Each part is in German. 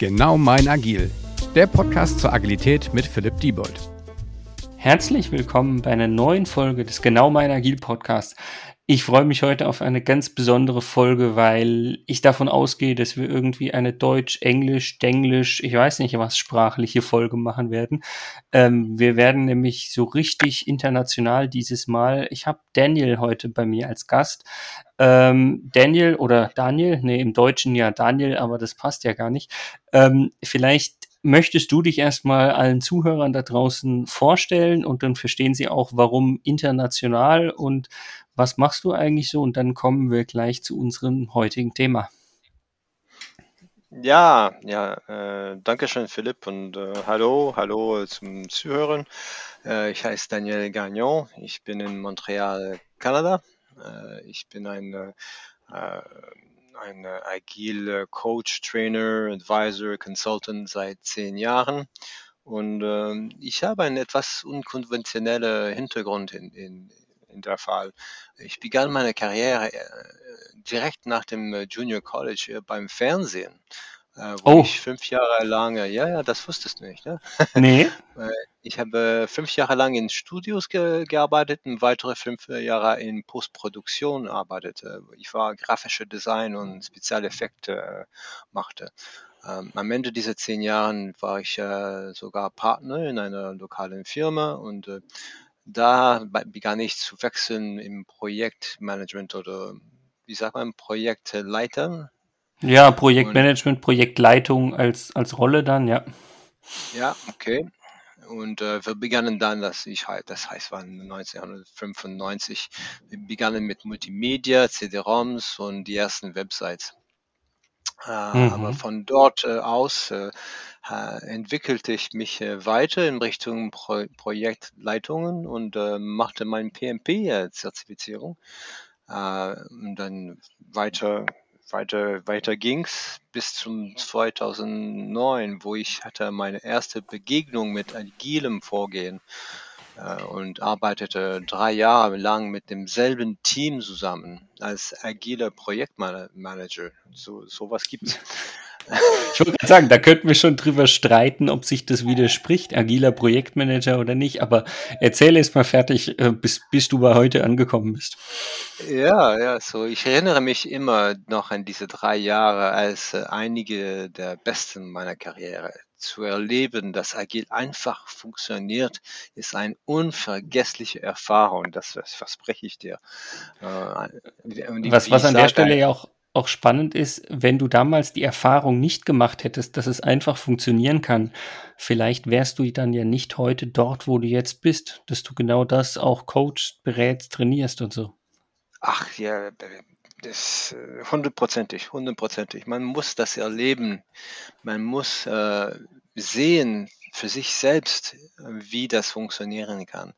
Genau mein Agil, der Podcast zur Agilität mit Philipp Diebold. Herzlich willkommen bei einer neuen Folge des Genau mein Agil Podcasts. Ich freue mich heute auf eine ganz besondere Folge, weil ich davon ausgehe, dass wir irgendwie eine Deutsch, Englisch, Denglisch, ich weiß nicht was sprachliche Folge machen werden. Ähm, wir werden nämlich so richtig international dieses Mal. Ich habe Daniel heute bei mir als Gast. Ähm, Daniel oder Daniel, nee, im Deutschen ja Daniel, aber das passt ja gar nicht. Ähm, vielleicht möchtest du dich erstmal allen Zuhörern da draußen vorstellen und dann verstehen sie auch, warum international und was machst du eigentlich so? Und dann kommen wir gleich zu unserem heutigen Thema. Ja, ja, äh, danke schön, Philipp, und äh, hallo, hallo zum Zuhören. Äh, ich heiße Daniel Gagnon, ich bin in Montreal, Kanada. Äh, ich bin ein, äh, ein agile Coach, Trainer, Advisor, Consultant seit zehn Jahren. Und äh, ich habe einen etwas unkonventionellen Hintergrund in, in, in der Fall. Ich begann meine Karriere äh, direkt nach dem äh, Junior College äh, beim Fernsehen, äh, wo oh. ich fünf Jahre lang, ja, ja, das wusstest du nicht, ne? Nee. ich habe fünf Jahre lang in Studios ge gearbeitet und weitere fünf Jahre in Postproduktion arbeitete. Ich war grafische Design und Spezialeffekte machte. Ähm, am Ende dieser zehn Jahren war ich äh, sogar Partner in einer lokalen Firma und äh, da begann ich zu wechseln im Projektmanagement oder wie sagt man, Projektleiter. Ja, Projektmanagement, Und, Projektleitung als, als Rolle dann, ja. Ja, okay. Und äh, wir begannen dann, das, ich, das heißt, war 1995, wir begannen mit Multimedia, CD-ROMs und die ersten Websites. Äh, mhm. Aber von dort äh, aus äh, entwickelte ich mich äh, weiter in Richtung Pro Projektleitungen und äh, machte meine PMP-Zertifizierung. Äh, und dann weiter, weiter, weiter ging's bis zum 2009, wo ich hatte meine erste Begegnung mit agilem Vorgehen äh, und arbeitete drei Jahre lang mit demselben Team zusammen als agiler Projektmanager. So sowas gibt's. Ich wollte sagen, da könnten wir schon drüber streiten, ob sich das widerspricht, agiler Projektmanager oder nicht. Aber erzähle es mal fertig, äh, bis, bis du bei heute angekommen bist. Ja, ja, so. Ich erinnere mich immer noch an diese drei Jahre als äh, einige der besten meiner Karriere. Zu erleben, dass Agil einfach funktioniert, ist eine unvergessliche Erfahrung. Das, verspreche ich dir. Äh, was, was an der Stelle ja auch auch spannend ist, wenn du damals die Erfahrung nicht gemacht hättest, dass es einfach funktionieren kann, vielleicht wärst du dann ja nicht heute dort, wo du jetzt bist, dass du genau das auch coachst, berätst, trainierst und so. Ach ja, das äh, hundertprozentig, hundertprozentig. Man muss das erleben. Man muss äh, sehen für sich selbst, wie das funktionieren kann.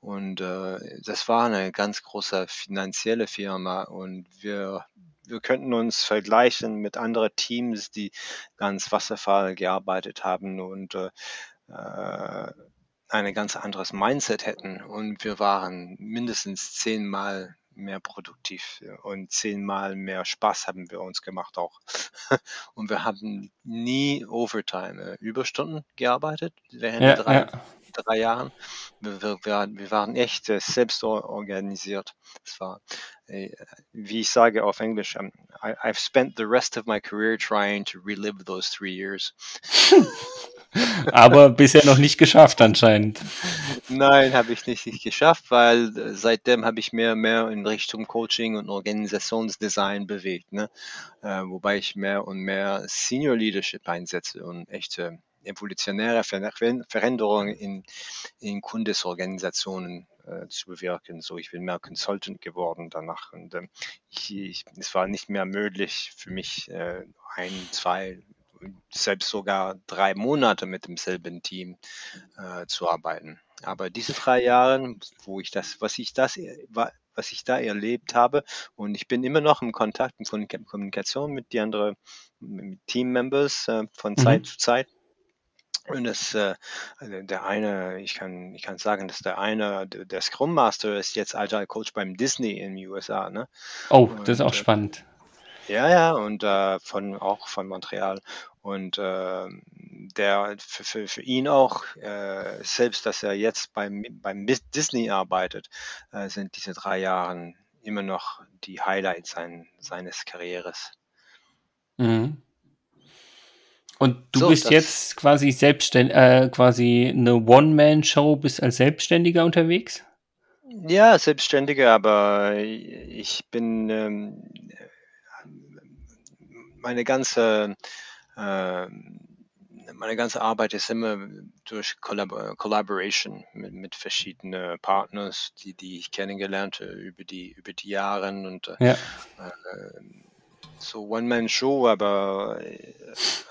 Und äh, das war eine ganz große finanzielle Firma und wir wir könnten uns vergleichen mit anderen Teams, die ganz Wasserfall gearbeitet haben und äh, äh ein ganz anderes Mindset hätten. Und wir waren mindestens zehnmal mehr produktiv und zehnmal mehr Spaß haben wir uns gemacht auch. Und wir haben nie Overtime, äh, Überstunden gearbeitet während ja, drei, ja. drei Jahren. Wir, wir, wir waren echt äh, selbst organisiert. Es war wie ich sage auf Englisch, um, I, I've spent the rest of my career trying to relive those three years. Aber bisher noch nicht geschafft anscheinend. Nein, habe ich nicht, nicht geschafft, weil äh, seitdem habe ich mehr mehr in Richtung Coaching und Organisationsdesign bewegt, ne? Äh, wobei ich mehr und mehr Senior Leadership einsetze und echte evolutionäre Veränderungen in, in Kundesorganisationen äh, zu bewirken. So, ich bin mehr Consultant geworden danach und äh, ich, ich, es war nicht mehr möglich für mich äh, ein, zwei, selbst sogar drei Monate mit demselben Team äh, zu arbeiten. Aber diese drei Jahre, wo ich das, was ich das, was ich da erlebt habe, und ich bin immer noch im Kontakt und Kommunikation mit die anderen Team-Members äh, von Zeit mhm. zu Zeit. Und das, äh, also der eine, ich kann, ich kann sagen, dass der eine, der Scrum Master ist jetzt Agile Coach beim Disney in den USA. Ne? Oh, das ist auch äh, spannend. Ja, ja, und äh, von auch von Montreal. Und äh, der für, für, für ihn auch, äh, selbst dass er jetzt beim, beim Disney arbeitet, äh, sind diese drei Jahre immer noch die Highlights sein, seines Karrieres. Mhm. Und du so, bist jetzt quasi selbstständig, äh, quasi eine One-Man-Show, bist als Selbstständiger unterwegs? Ja, Selbstständiger, aber ich bin ähm, meine ganze äh, meine ganze Arbeit ist immer durch Collab Collaboration mit, mit verschiedenen Partners, die, die ich kennengelernt habe über die, über die Jahre und äh, ja. äh, so One-Man-Show, aber,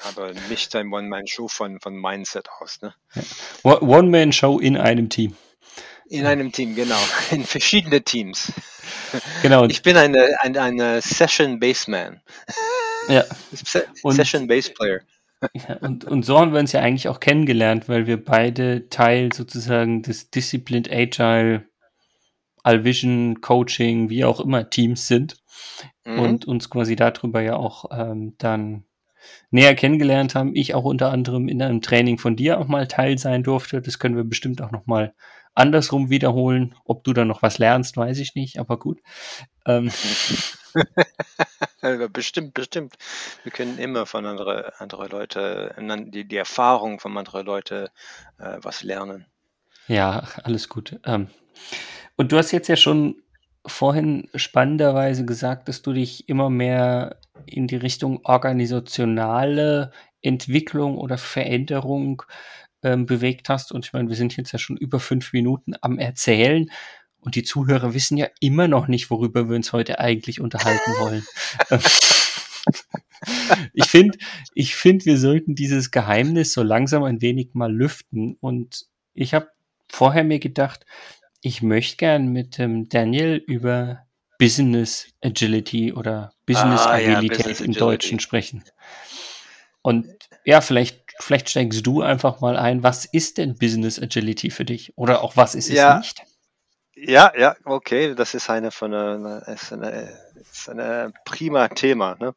aber nicht ein One-Man-Show von, von Mindset aus. Ne? One-Man-Show in einem Team. In einem Team, genau. In verschiedene Teams. Genau. Ich bin eine, eine, eine Session Baseman. Ja. Session Base Player. Ja, und, und so haben wir uns ja eigentlich auch kennengelernt, weil wir beide Teil sozusagen des Disciplined Agile, Alvision, Coaching, wie auch immer Teams sind mhm. und uns quasi darüber ja auch ähm, dann näher kennengelernt haben. Ich auch unter anderem in einem Training von dir auch mal Teil sein durfte. Das können wir bestimmt auch noch mal andersrum wiederholen. Ob du da noch was lernst, weiß ich nicht, aber gut. Ähm. bestimmt, bestimmt. Wir können immer von anderen andere Leute, die, die Erfahrung von anderen Leuten äh, was lernen. Ja, alles gut. Ähm. Und du hast jetzt ja schon vorhin spannenderweise gesagt, dass du dich immer mehr in die Richtung organisationale Entwicklung oder Veränderung ähm, bewegt hast. Und ich meine, wir sind jetzt ja schon über fünf Minuten am Erzählen. Und die Zuhörer wissen ja immer noch nicht, worüber wir uns heute eigentlich unterhalten wollen. ich finde, ich finde, wir sollten dieses Geheimnis so langsam ein wenig mal lüften. Und ich habe vorher mir gedacht, ich möchte gern mit ähm, Daniel über Business Agility oder Business ah, Agilität ja, Business im Agility. Deutschen sprechen. Und ja, vielleicht, vielleicht steigst du einfach mal ein, was ist denn Business Agility für dich? Oder auch was ist ja. es nicht? Ja, ja, okay, das ist eine von eine, ist eine, ist eine prima Thema. Ne?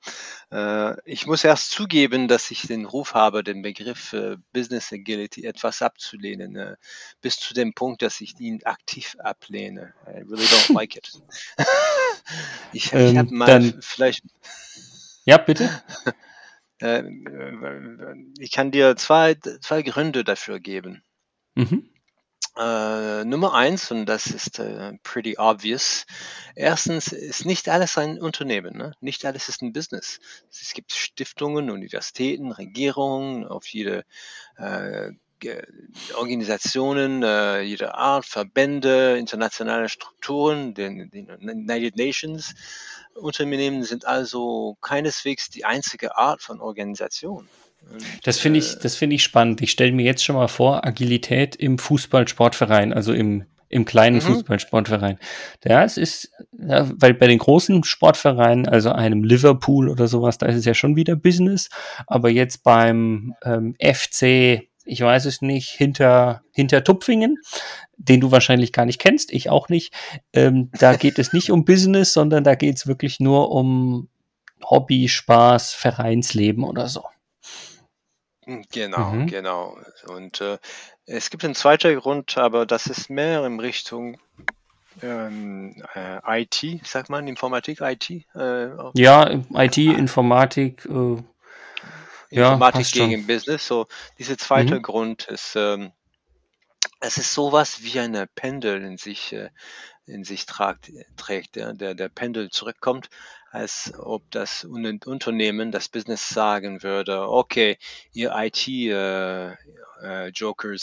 Äh, ich muss erst zugeben, dass ich den Ruf habe, den Begriff äh, Business Agility etwas abzulehnen, äh, bis zu dem Punkt, dass ich ihn aktiv ablehne. I really don't like it. ich, ähm, ich habe mal dann, vielleicht. Ja, bitte. Äh, ich kann dir zwei, zwei Gründe dafür geben. Mhm. Äh, Nummer eins, und das ist äh, pretty obvious. Erstens ist nicht alles ein Unternehmen, ne? nicht alles ist ein Business. Es gibt Stiftungen, Universitäten, Regierungen auf jede äh, Organisationen äh, jeder Art, Verbände, internationale Strukturen, den, den United Nations. Unternehmen sind also keineswegs die einzige Art von Organisation. Das finde ich, äh, das finde ich spannend. Ich stelle mir jetzt schon mal vor, Agilität im Fußballsportverein, also im, im kleinen mhm. Fußballsportverein. Ja, es ist, ja, weil bei den großen Sportvereinen, also einem Liverpool oder sowas, da ist es ja schon wieder Business. Aber jetzt beim ähm, FC, ich weiß es nicht, hinter, hinter Tupfingen, den du wahrscheinlich gar nicht kennst, ich auch nicht, ähm, da geht es nicht um Business, sondern da geht es wirklich nur um Hobby, Spaß, Vereinsleben oder so. Genau, Mhm. genau. Und, äh, es gibt einen zweiten Grund, aber das ist mehr in Richtung, ähm, äh, IT, sagt man, Informatik, IT, äh, Ja, IT, Informatik, äh, ja, Informatik schon. gegen Business. So, dieser zweite Mhm. Grund ist, ähm, es ist sowas wie eine Pendel in sich, äh, in sich tragt, trägt, ja, der, der Pendel zurückkommt als ob das Unternehmen, das Business sagen würde, okay, ihr IT-Jokers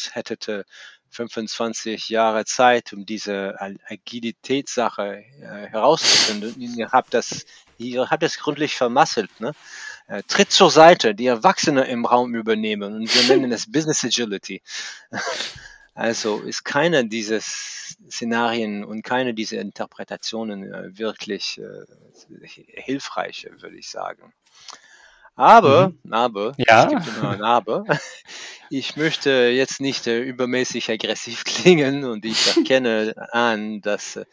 äh, äh, hättet 25 Jahre Zeit, um diese Agilitätssache äh, herauszufinden. Ihr habt das, ihr habt das gründlich vermasselt. Ne? Tritt zur Seite, die Erwachsene im Raum übernehmen und wir nennen es Business Agility. Also ist keine dieser Szenarien und keine dieser Interpretationen äh, wirklich äh, hilfreich, würde ich sagen. Aber, Mhm. aber, Ja. Aber. Ich möchte jetzt nicht äh, übermäßig aggressiv klingen und ich erkenne an, dass äh,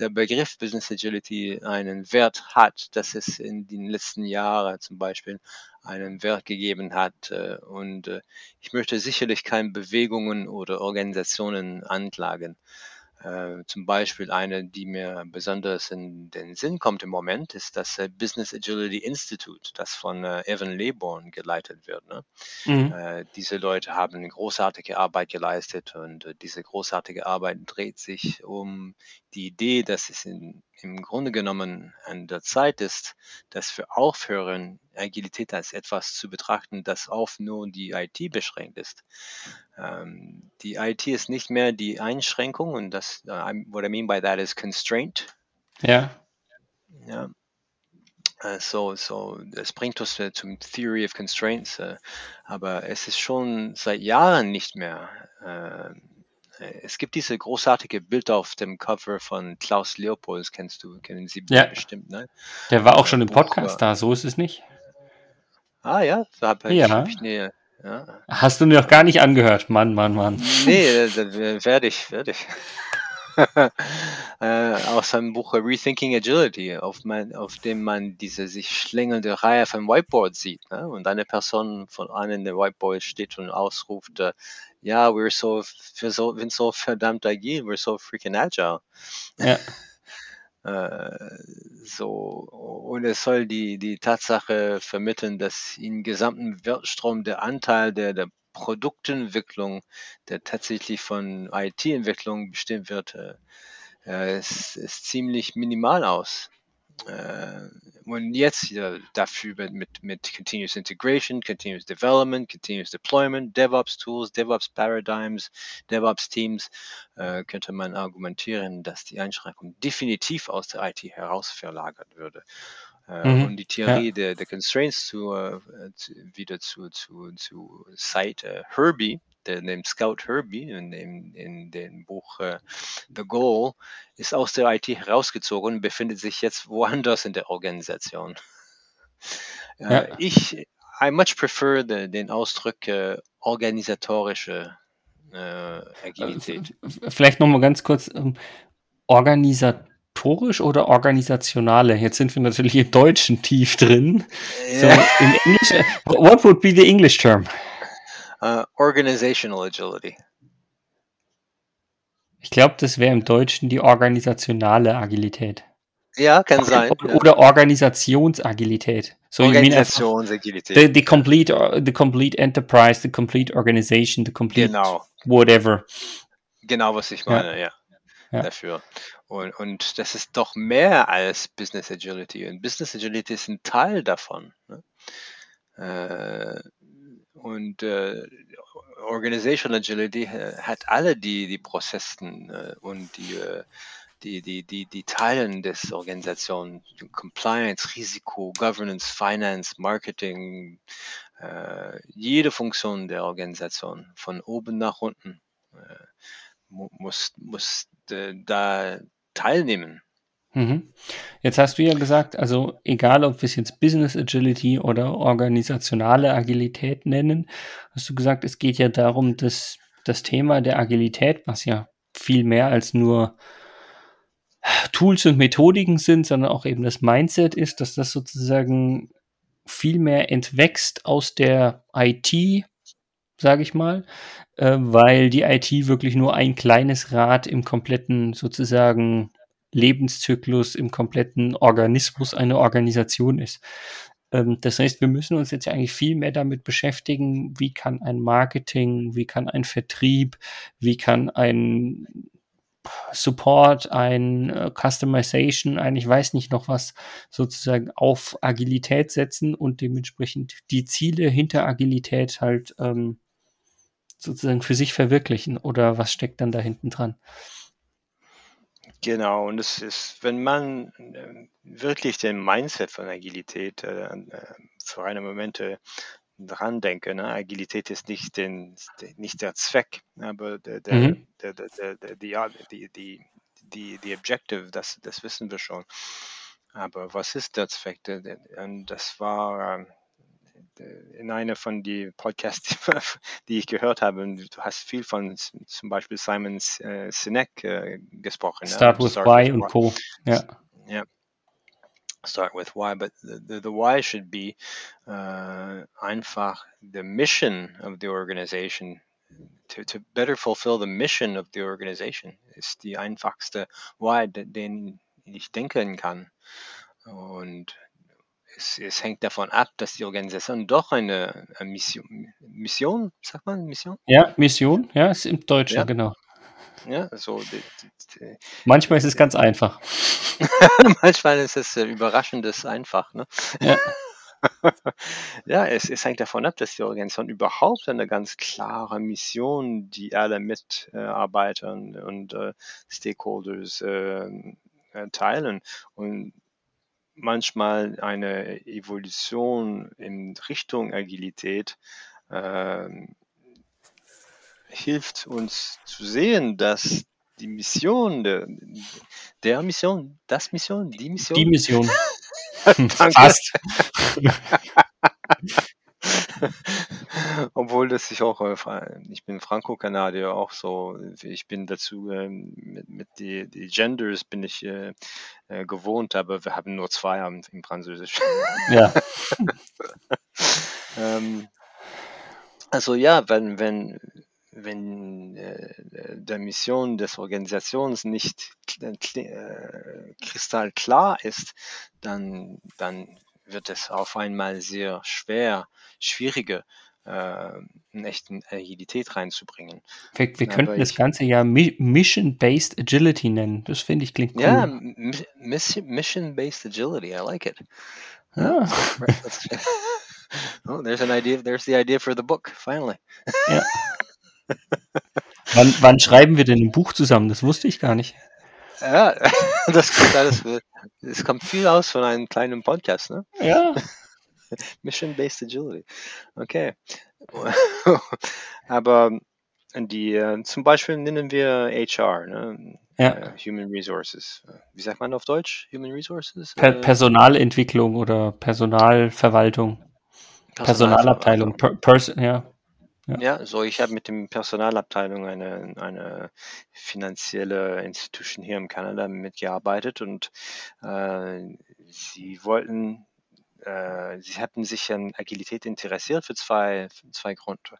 der Begriff Business Agility einen Wert hat, dass es in den letzten Jahren zum Beispiel einen Wert gegeben hat. äh, Und äh, ich möchte sicherlich keine Bewegungen oder Organisationen anklagen. Äh, Zum Beispiel eine, die mir besonders in den Sinn kommt im Moment, ist das äh, Business Agility Institute, das von äh, Evan Leborn geleitet wird. Ne? Mhm. Diese Leute haben großartige Arbeit geleistet und diese großartige Arbeit dreht sich um die Idee, dass es in, im Grunde genommen an der Zeit ist, dass wir aufhören, Agilität als etwas zu betrachten, das auf nur die IT beschränkt ist. Ähm, die IT ist nicht mehr die Einschränkung und das, I'm- what I mean by that is constraint. Ja. Ja. Äh, So, so, das bringt uns äh, zum Theory of Constraints, aber es ist schon seit Jahren nicht mehr. Es gibt diese großartige Bild auf dem Cover von Klaus Leopold, kennst du, kennen Sie Ja. bestimmt, ne? Der war auch schon im Podcast da, so ist es nicht. Ah ja, da habe ich, Ja. hab ich nee, ja. Hast du mir noch gar nicht angehört. Mann, Mann, Mann. Nee, äh, da werde ich, werde ich. äh, aus seinem Buch Rethinking Agility, auf, mein, auf dem man diese sich schlängelnde Reihe von Whiteboards sieht. Ne? Und eine Person von einem der Whiteboards steht und ausruft, äh, ja, we're so, wir so, sind so verdammt agil, we're so freaking agile. Ja. Äh, so, und es soll die, die Tatsache vermitteln, dass im gesamten Wertstrom der Anteil der, der Produktentwicklung, der tatsächlich von IT-Entwicklung bestimmt wird, äh, äh, ist, ist ziemlich minimal aus. Äh, und jetzt äh, dafür mit, mit, Continuous Integration, Continuous Development, Continuous Deployment, DevOps Tools, DevOps Paradigms, DevOps Teams, äh, könnte man argumentieren, dass die Einschränkung definitiv aus der IT heraus verlagert würde. Äh, Mhm. Und die Theorie der, der Constraints zu, äh, zu, wieder zu, zu, zu Cite äh, Herbie, dem Scout Herbie in dem, in dem Buch äh, The Goal, ist aus der IT herausgezogen und befindet sich jetzt woanders in der Organisation. Äh, Ja. Ich, I much prefer the, den Ausdruck äh, organisatorische äh, Agilität. Äh, Vielleicht nochmal ganz kurz. ähm, Organisatorisch oder organisationale? Jetzt sind wir natürlich im Deutschen tief drin. So, in English, äh, what would be the English term? Äh, organizational Agility. Ich glaube, das wäre im Deutschen die organisationale Agilität. Ja, kann sein. Ja. Oder Organisationsagilität. So, Organisationsagilität. the, the complete, uh, the complete enterprise, the complete organization, the complete Genau, whatever. genau, was ich Ja. meine, ja. Ja. Dafür. Und, und das ist doch mehr als Business Agility. Und Business Agility ist ein Teil davon. Ne? Äh, und äh, Organizational Agility äh, hat alle die, die Prozessen äh, und die, äh, die, die, die, die Teilen des Organisations, Compliance, Risiko, Governance, Finance, Marketing, äh, jede Funktion der Organisation von oben nach unten äh, mu muss, muss äh, da teilnehmen. Mhm. Jetzt hast du ja gesagt, also egal, ob wir es jetzt Business Agility oder organisationale Agilität nennen, hast du gesagt, es geht ja darum, dass das Thema der Agilität, was ja viel mehr als nur Tools und Methodiken sind, sondern auch eben das Mindset ist, dass das sozusagen viel mehr entwächst aus der IT, sage ich mal, äh, weil die IT wirklich nur ein kleines Rad im kompletten sozusagen Lebenszyklus, im kompletten Organismus einer Organisation ist. Ähm, das heißt, wir müssen uns jetzt ja eigentlich viel mehr damit beschäftigen, wie kann ein Marketing, wie kann ein Vertrieb, wie kann ein Support, ein äh, Customization, ein ich weiß nicht noch was, sozusagen auf Agilität setzen und dementsprechend die Ziele hinter Agilität halt ähm, sozusagen für sich verwirklichen oder was steckt dann da hinten dran? Genau, und es ist, wenn man äh, wirklich den Mindset von Agilität äh, äh, für eine Momente dran denke, ne? Agilität ist nicht, den, nicht der Zweck, aber der, der, Mhm. der, der, der, der, die, die, die, die, die Objective, das, das wissen wir schon. Aber was ist der Zweck? Und das war, ähm, in einer von die Podcasts, die ich gehört habe, du hast viel von zum Beispiel Simon äh, Sinek äh, gesprochen. Start ja? with Start Why with und Co. Ja. ja. Start with Why, but the, the, the Why should be uh, einfach the mission of the organization. To, to better fulfill the mission of the organization ist die einfachste Why, den ich denken kann. Und es, es, hängt davon ab, dass die Organisation doch eine, eine Mission, Mission, sagt man Mission? Ja, Mission, ja, ist im Deutschen, ja. genau. Ja, so. Die, die, Manchmal ist es ganz einfach. Manchmal ist es äh, überraschendes einfach, ne? Ja. ja, es, es, hängt davon ab, dass die Organisation überhaupt eine ganz klare Mission, die alle Mitarbeiter und, äh, Stakeholders äh, äh teilen. Und manchmal eine Evolution in Richtung Agilität äh, hilft uns zu sehen, dass die Mission der, der Mission, das Mission, die Mission. Die Mission. Fast. Obwohl das ich auch, äh, ich bin Franco-Kanadier auch so, ich bin dazu ähm, mit, mit die, die Genders bin ich äh, äh, gewohnt, aber wir haben nur zwei im, im Französisch. Ja. ähm, also ja, wenn, wenn, wenn äh, der Mission des Organisations nicht äh, kristallklar ist, dann, dann wird es auf einmal sehr schwer, schwieriger, äh, eine echte Agilität reinzubringen. Wir, wir könnten das Ganze ja Mission-Based Agility nennen. Das finde ich klingt cool. Ja, Mission-Based Agility, I like it. Ja. oh, there's an idea, there's the idea for the book, finally. Ja. wann, wann schreiben wir denn ein Buch zusammen? Das wusste ich gar nicht. Ja, das kommt alles, es kommt viel aus von einem kleinen Podcast, ne? Ja. Mission-Based Agility. Okay. Aber die, äh, zum Beispiel nennen wir HR, ne? ja. Äh, Human Resources. Wie sagt man auf Deutsch? Human Resources? Per Personalentwicklung oder Personalverwaltung. Personalabteilung. Per Person, ja. Ja. ja, so ich habe mit dem Personalabteilung eine, eine finanzielle Institution hier in Kanada mitgearbeitet und äh, sie wollten, äh, sie hatten sich an Agilität interessiert für zwei, für zwei Gründe.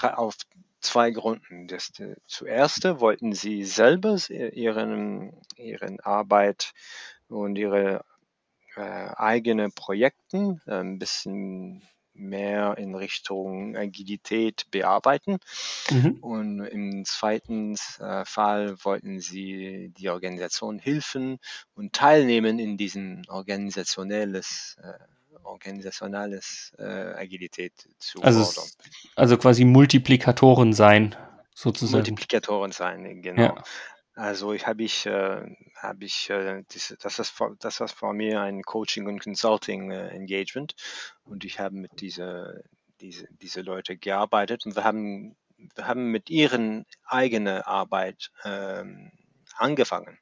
Auf zwei Gründen. Das, zuerst wollten sie selber ihren, ihren Arbeit und ihre äh, eigene Projekten äh, ein bisschen mehr in Richtung Agilität bearbeiten. Mhm. Und im zweiten äh, Fall wollten sie die Organisation helfen und teilnehmen in diesem organisationelles äh, organisationales äh, Agilität zu also, fordern. Also quasi Multiplikatoren sein, sozusagen. Multiplikatoren sein, genau. Ja. Also ich habe ich äh, habe ich äh, das, das ist das war vor mir ein Coaching und Consulting äh, Engagement. Und ich habe mit diese diese diese Leute gearbeitet und wir haben wir haben mit ihren eigenen Arbeit ähm, angefangen.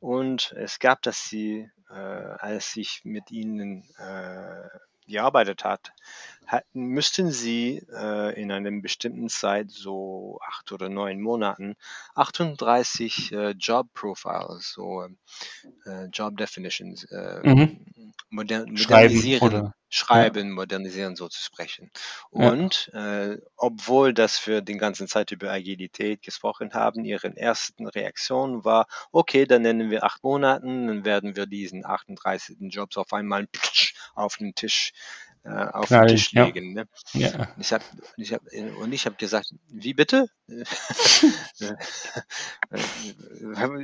Und es gab, dass sie äh, als ich mit ihnen äh, gearbeitet hat, hatten, müssten sie äh, in einer bestimmten Zeit, so acht oder neun Monaten, 38 äh, Job Profiles, so äh, Job Definitions, äh, mhm. moder modernisieren, schreiben, ja. modernisieren, so zu sprechen. Und ja. äh, obwohl das wir den ganzen Zeit über Agilität gesprochen haben, ihre ersten Reaktion war, okay, dann nennen wir acht Monaten, dann werden wir diesen 38 Jobs auf einmal auf den Tisch äh, auf Knall, den Tisch legen. Ne? Ja. Ich hab, ich hab, und ich habe gesagt, wie bitte?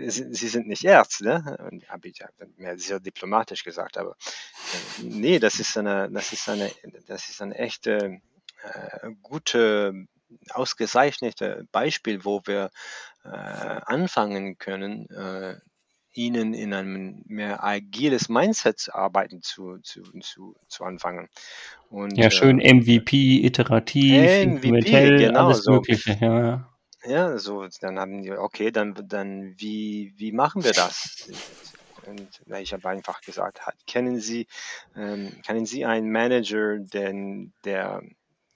Sie sind nicht Ärzte, ne? Und habe ich mir sehr diplomatisch gesagt, aber äh, nee, das ist eine, das ist eine, das ist eine echte äh, gute ausgezeichnete Beispiel, wo wir äh, anfangen können, äh, ihnen in einem mehr agiles Mindset arbeiten zu, zu, zu, zu anfangen. Und, ja, schön äh, MVP, iterativ, MVP, genau, alles so. Mögliche. Ja. ja, so, dann haben die, okay, dann, dann wie, wie machen wir das? und ich habe einfach gesagt, kennen Sie, ähm, kennen Sie einen Manager, denn der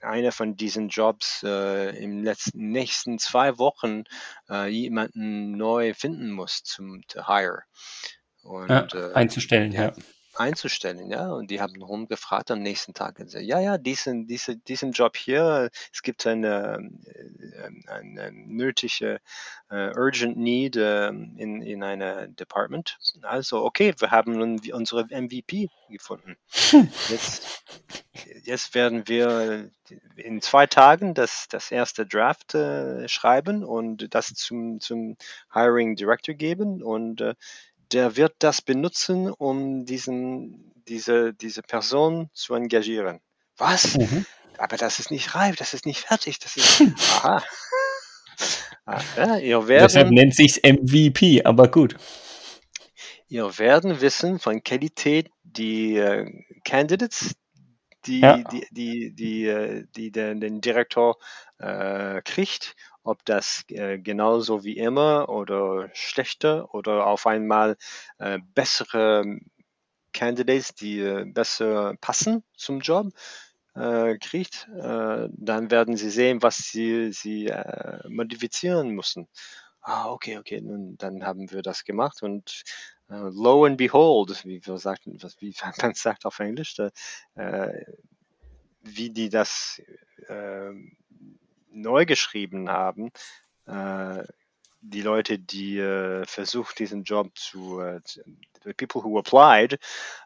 einer von diesen Jobs äh, im letzten nächsten zwei Wochen äh, jemanden neu finden muss zum to hire und ja, äh, einzustellen, ja. ja einzustellen, ja. Und die haben rumgefragt am nächsten Tag gesagt, ja, ja, diesen, diese, diesen Job hier, es gibt eine, äh, eine nötige uh, urgent need uh, in, in einer Department. Also, okay, wir haben unsere MVP gefunden. Jetzt, jetzt werden wir in zwei Tagen das, das erste Draft äh, schreiben und das zum, zum Hiring Director geben und der wird das benutzen, um diesen, diese, diese Person zu engagieren. Was? Mhm. Aber das ist nicht reif, das ist nicht fertig, das ist. Aha. Ah, ja, ihr werden, Deshalb nennt sich's MVP, aber gut. Ihr werden wissen von Qualität die äh, Candidates, die, ja. die, die, die, äh, die, den, den Direktor äh, kriegt ob das äh, genauso wie immer oder schlechter oder auf einmal äh, bessere Candidates, die äh, besser passen zum Job, äh, kriegt, äh, dann werden sie sehen, was sie, sie modifizieren müssen. Ah, okay, okay, nun, dann haben wir das gemacht und lo and behold, wie wir sagten, wie man sagt auf Englisch, äh, wie die das neu geschrieben haben, äh, die Leute, die äh, versucht, diesen Job zu, äh, the people who applied,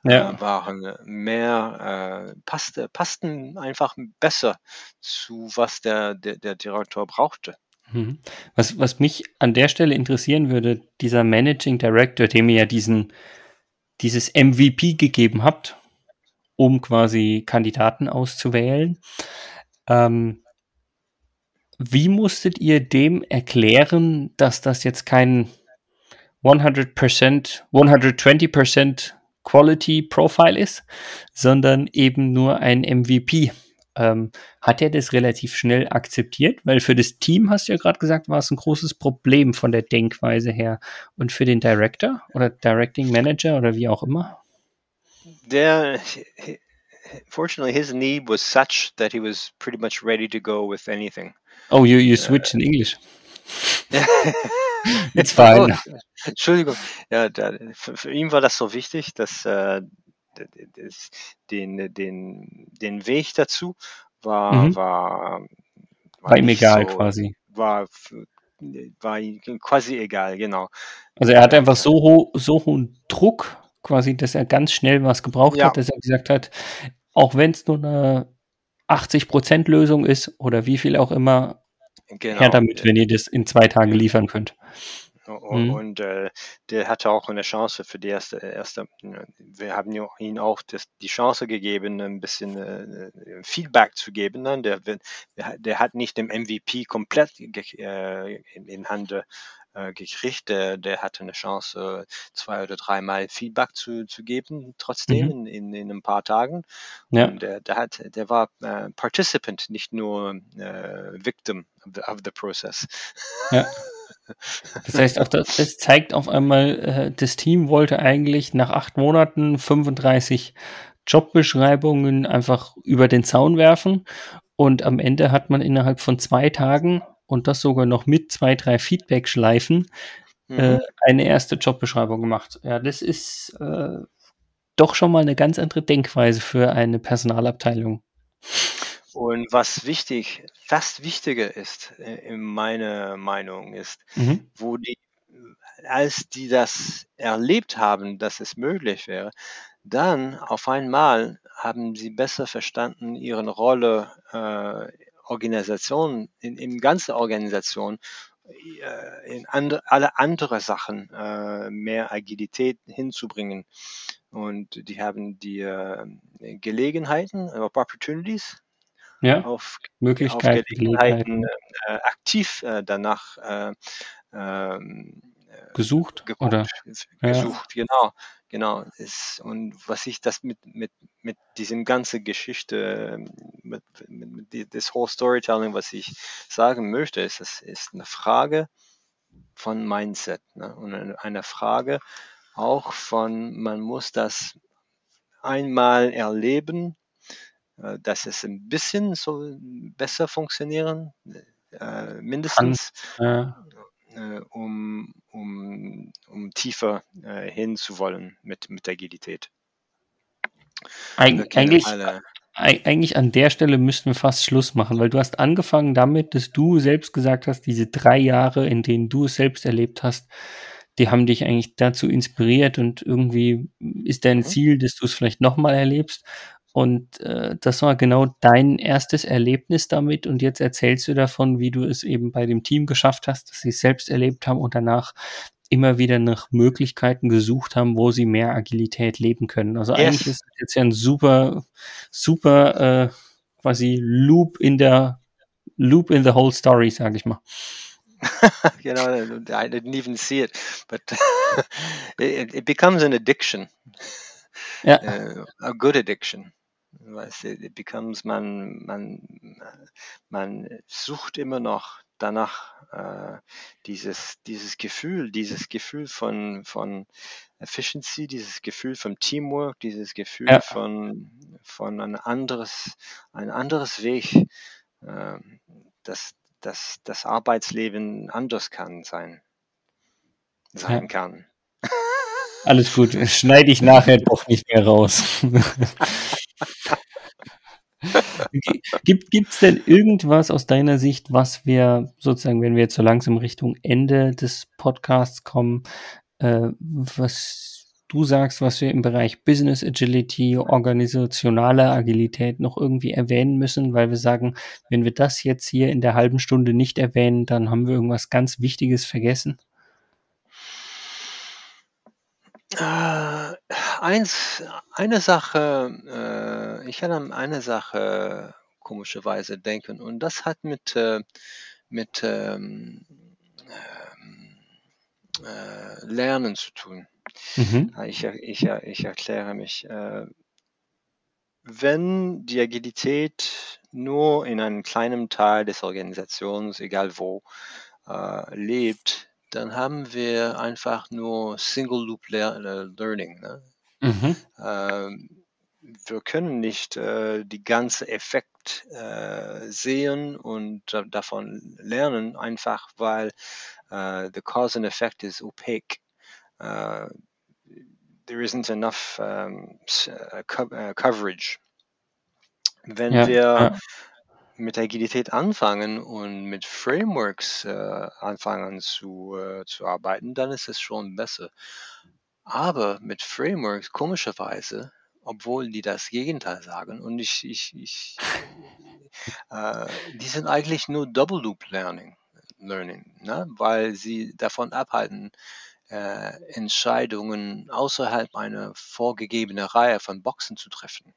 äh, ja. waren mehr, äh, passte, passten einfach besser zu, was der, der, der Direktor brauchte. Mhm. Was, was mich an der Stelle interessieren würde, dieser Managing Director, dem ihr ja diesen, dieses MVP gegeben habt, um quasi Kandidaten auszuwählen. Ähm, wie musstet ihr dem erklären, dass das jetzt kein 100%, 120% Quality Profile ist, sondern eben nur ein MVP? Ähm, hat er das relativ schnell akzeptiert? Weil für das Team, hast du ja gerade gesagt, war es ein großes Problem von der Denkweise her. Und für den Director oder Directing Manager oder wie auch immer? Der, fortunately, his need was such that he was pretty much ready to go with anything. Oh, you, you switch in English. It's fine. Oh, Entschuldigung. Ja, da, für, für, ihn war das so wichtig, dass äh, den, den, den Weg dazu war, mhm. war, war, war ihm egal so, quasi. War, war quasi egal, genau. Also er hatte einfach so, ho so hohen Druck, quasi, dass er ganz schnell was gebraucht ja. hat, dass er gesagt hat, auch wenn es nur eine 80% Lösung ist oder wie viel auch immer, genau. her damit, wenn ihr das in zwei Tagen liefern könnt. Und, mhm. und äh, der hatte auch eine Chance für die erste, erste wir haben ihm auch das, die Chance gegeben, ein bisschen äh, Feedback zu geben. Ne? Der, der hat nicht den MVP komplett äh, in, in Hand äh, gekriegt. Der, der hatte eine Chance, zwei oder dreimal Feedback zu, zu geben, trotzdem mhm. in, in, in, ein paar Tagen. Ja. Und der, der, hat, der war äh, Participant, nicht nur äh, Victim of the, of the process. Ja. Das heißt, auch das, das zeigt auf einmal, äh, das Team wollte eigentlich nach acht Monaten 35 Jobbeschreibungen einfach über den Zaun werfen und am Ende hat man innerhalb von zwei Tagen und das sogar noch mit zwei, drei Feedback-Schleifen mhm. äh, eine erste Jobbeschreibung gemacht. Ja, das ist äh, doch schon mal eine ganz andere Denkweise für eine Personalabteilung. Und was wichtig, fast wichtiger ist, äh, in meiner Meinung, ist, mhm. wo die, als die das erlebt haben, dass es möglich wäre, dann auf einmal haben sie besser verstanden ihre Rolle äh, Organisation, in, in ganze Organisation, äh, in andre, alle andere Sachen äh, mehr Agilität hinzubringen. Und die haben die äh, Gelegenheiten, Opportunities, ja, auf, Möglichkeiten, auf Gelegenheiten aktiv danach äh, ähm, gesucht geguckt, oder gesucht, ja. genau, genau. Ist, und was ich das mit mit mit diesem ganze Geschichte, mit, mit, mit das whole Storytelling, was ich sagen möchte, ist, es ist eine Frage von Mindset ne? und eine, Frage auch von, man muss das einmal erleben, äh, dass es ein bisschen so besser funktionieren, äh, mindestens, Ja. äh, um, um, um tiefer äh, hinzuwollen mit, mit Agilität. Eig eigentlich alle, Ei eigentlich an der Stelle müssten wir fast Schluss machen, weil du hast angefangen damit, dass du selbst gesagt hast, diese 3 Jahre, in denen du es selbst erlebt hast, die haben dich eigentlich dazu inspiriert und irgendwie ist dein Mhm. Ziel, dass du es vielleicht noch mal erlebst. Und, äh, das war genau dein erstes Erlebnis damit und jetzt erzählst du davon, wie du es eben bei dem Team geschafft hast, dass sie's selbst erlebt haben und danach immer wieder nach Möglichkeiten gesucht haben, wo sie mehr Agilität leben können. Also, eigentlich Yes. ist das jetzt ja 'n super super, äh, quasi Loop in der Loop in the whole story, sage ich mal. Genau, I didn't even see it, but it it becomes an addiction. Ja. Äh, a good addiction. Weißt du, becomes man man man sucht immer noch danach, äh, dieses dieses Gefühl dieses Gefühl von von Efficiency, dieses Gefühl von Teamwork, dieses Gefühl Ja. von von ein anderes ein anderes Weg, ähm, dass dass das Arbeitsleben anders kann sein sein Ja. kann. Alles gut, schneide ich nachher doch nicht mehr raus. Gi gibt gibt's denn irgendwas aus deiner Sicht, was wir sozusagen, wenn wir jetzt so langsam Richtung Ende des Podcasts kommen, äh, was du sagst, was wir im Bereich Business Agility, organisationale Agilität noch irgendwie erwähnen müssen, weil wir sagen, wenn wir das jetzt hier in der halben Stunde nicht erwähnen, dann haben wir irgendwas ganz Wichtiges vergessen? Äh, eins eine Sache, äh ich kann an eine Sache komischerweise denken und das hat mit, äh mit, ähm, ähm, äh, Lernen zu tun. Mhm. Ich ich ich erkläre mich. Äh wenn die Agilität nur in einem kleinen Teil des Organisations, egal wo, äh, lebt, dann haben wir einfach nur Single Loop äh, Learning, ne? Mhm. Ähm, wir können nicht, äh, die ganze Effekt, äh, sehen und da davon lernen, einfach weil, äh, the cause and effect is opaque. There isn't enough, ähm, s äh, co äh, coverage. Wenn Ja, wir ja. mit Agilität anfangen und mit Frameworks, äh, anfangen zu äh, zu arbeiten, dann ist es schon besser. Aber mit Frameworks komischerweise, obwohl die das Gegenteil sagen und ich ich ich äh, die sind eigentlich nur Double Loop Learning Learning, ne, weil sie davon abhalten, äh, Entscheidungen außerhalb einer vorgegebenen Reihe von Boxen zu treffen.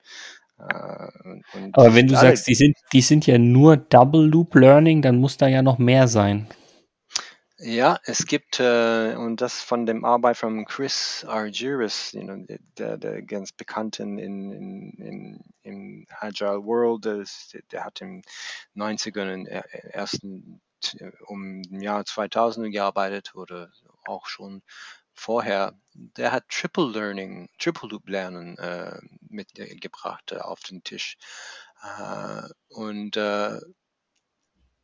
Äh, und Aber wenn du sagst, die sind die sind ja nur Double Loop Learning, dann muss da ja noch mehr sein. Ja, es gibt, äh und das von dem Arbeit von Chris Argyris, you know, der der ganz Bekannten in in in im Agile World, der ist der hat in 90ern e ersten t um im Jahr 2000 gearbeitet oder auch schon vorher. Der hat Triple Learning Triple Loop Lernen, äh, mit, äh, gebracht, äh, auf den Tisch. Äh, und, äh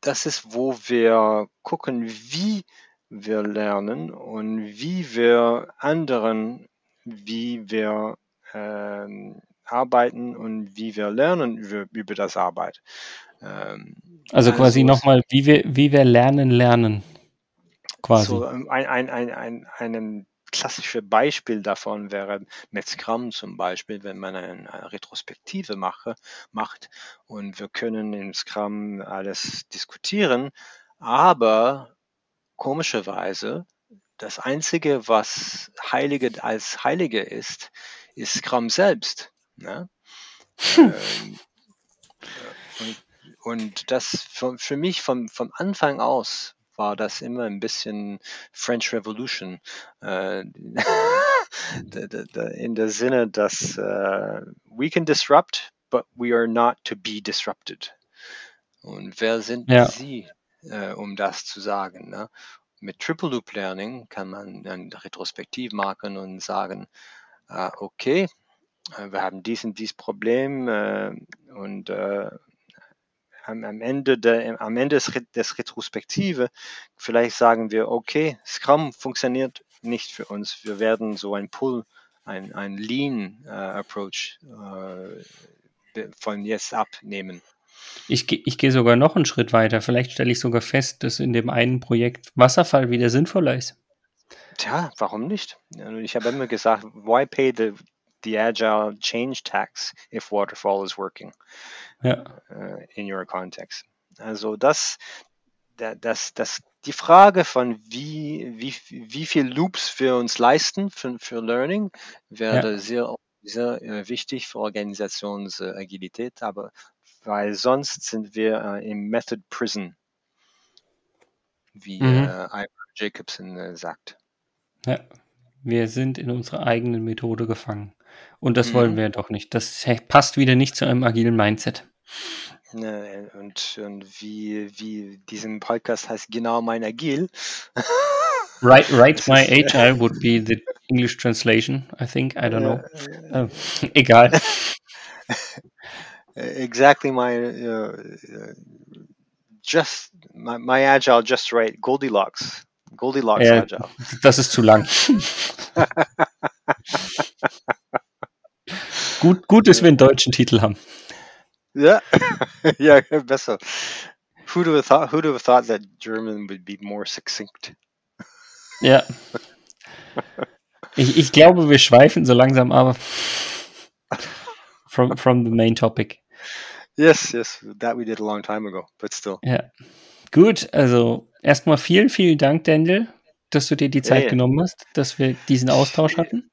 das ist, wo wir gucken, wie wir lernen und wie wir anderen wie wir, ähm, arbeiten und wie wir lernen über über das Arbeit. Ähm, Also, quasi also noch es mal, wie wir wie wir lernen lernen, quasi. So, ähm, ein ein ein ein einen klassische Beispiel davon wäre mit Scrum zum Beispiel, wenn man ein eine Retrospektive mache macht und wir können in Scrum alles diskutieren, aber komischerweise das Einzige, was Heilige als Heilige ist, ist Scrum selbst, ne? Ähm, äh, und und das für für mich von von Anfang aus war das immer 'n bisschen French Revolution, äh, in der Sinne, dass, äh, we can disrupt, but we are not to be disrupted. Und wer sind Ja. Sie, äh, um das zu sagen, ne? mit Triple Loop Learning kann man dann retrospektiv machen und sagen, äh, okay, äh, wir haben dies und dies Problem äh, und am, am, Ende, der, am Ende des, des Retrospektive vielleicht sagen wir, okay, Scrum funktioniert nicht für uns. Wir werden so ein Pull, ein, ein Lean-Approach äh, von jetzt abnehmen. Ich, ich gehe sogar noch einen Schritt weiter. Vielleicht stelle ich sogar fest, dass in dem einen Projekt Wasserfall wieder sinnvoller ist. Tja, warum nicht? Ich habe immer gesagt, why pay the, the agile change tax if waterfall is working ja. uh, in your context? Also das, das, das, die Frage von wie, wie, wie viel Loops wir uns leisten für, für Learning wäre ja. sehr, sehr äh, wichtig für Organisationsagilität, aber weil sonst sind wir äh, im Method Prison, wie mhm. äh, Jacobson äh, sagt. Ja, wir sind in unserer eigenen Methode gefangen. Und das mhm. wollen wir doch nicht. Das passt wieder nicht zu einem agilen Mindset. Ne, und, und wie, wie diesen Podcast heißt genau mein Agil. Right, right my agile would be the English translation, I think. I don't know. Uh, egal. exactly my uh, just my, my agile just right Goldilocks Goldilocks ja, agile. Das ist zu lang. Gut, gut, dass wir einen deutschen Titel haben. Ja, ja, besser. Who'd have thought? Who'd have thought that German would be more succinct? Ja. Ich, ich glaube, wir schweifen so langsam aber from from the main topic. Yes, yes, that we did a long time ago, but still. Ja. Gut, also erstmal vielen, vielen Dank, Daniel, dass du dir die Zeit hey. genommen hast, dass wir diesen Austausch hatten.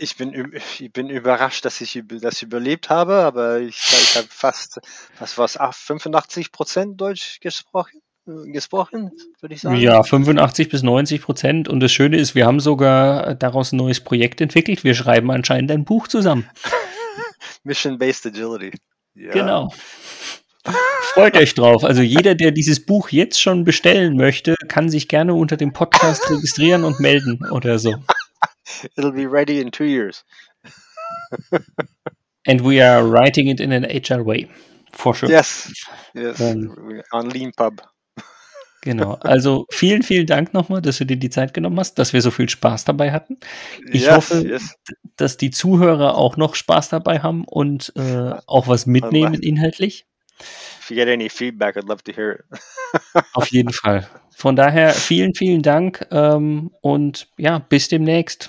Ich bin, ich bin überrascht, dass ich das überlebt habe, aber ich, ich habe fast, was war es, 85 Prozent Deutsch gesprochen gesprochen, würde ich sagen. Ja, 85 bis 90 Prozent. Und das Schöne ist, wir haben sogar daraus ein neues Projekt entwickelt. Wir schreiben anscheinend ein Buch zusammen. Mission-Based Agility. Ja. Genau. Freut euch drauf. Also jeder, der dieses Buch jetzt schon bestellen möchte, kann sich gerne unter dem Podcast registrieren und melden oder so. It'll be ready in two years. And we are writing it in an agile way. For sure. Yes. Yes. Um, on Lean Pub. Genau. Also vielen, vielen Dank nochmal, dass du dir die Zeit genommen hast, dass wir so viel Spaß dabei hatten. Ich yes, hoffe, yes. dass die Zuhörer auch noch Spaß dabei haben und äh, auch was mitnehmen inhaltlich. If you get any feedback, I'd love to hear it. Auf jeden Fall. Von daher vielen, vielen Dank ähm, und ja, bis demnächst.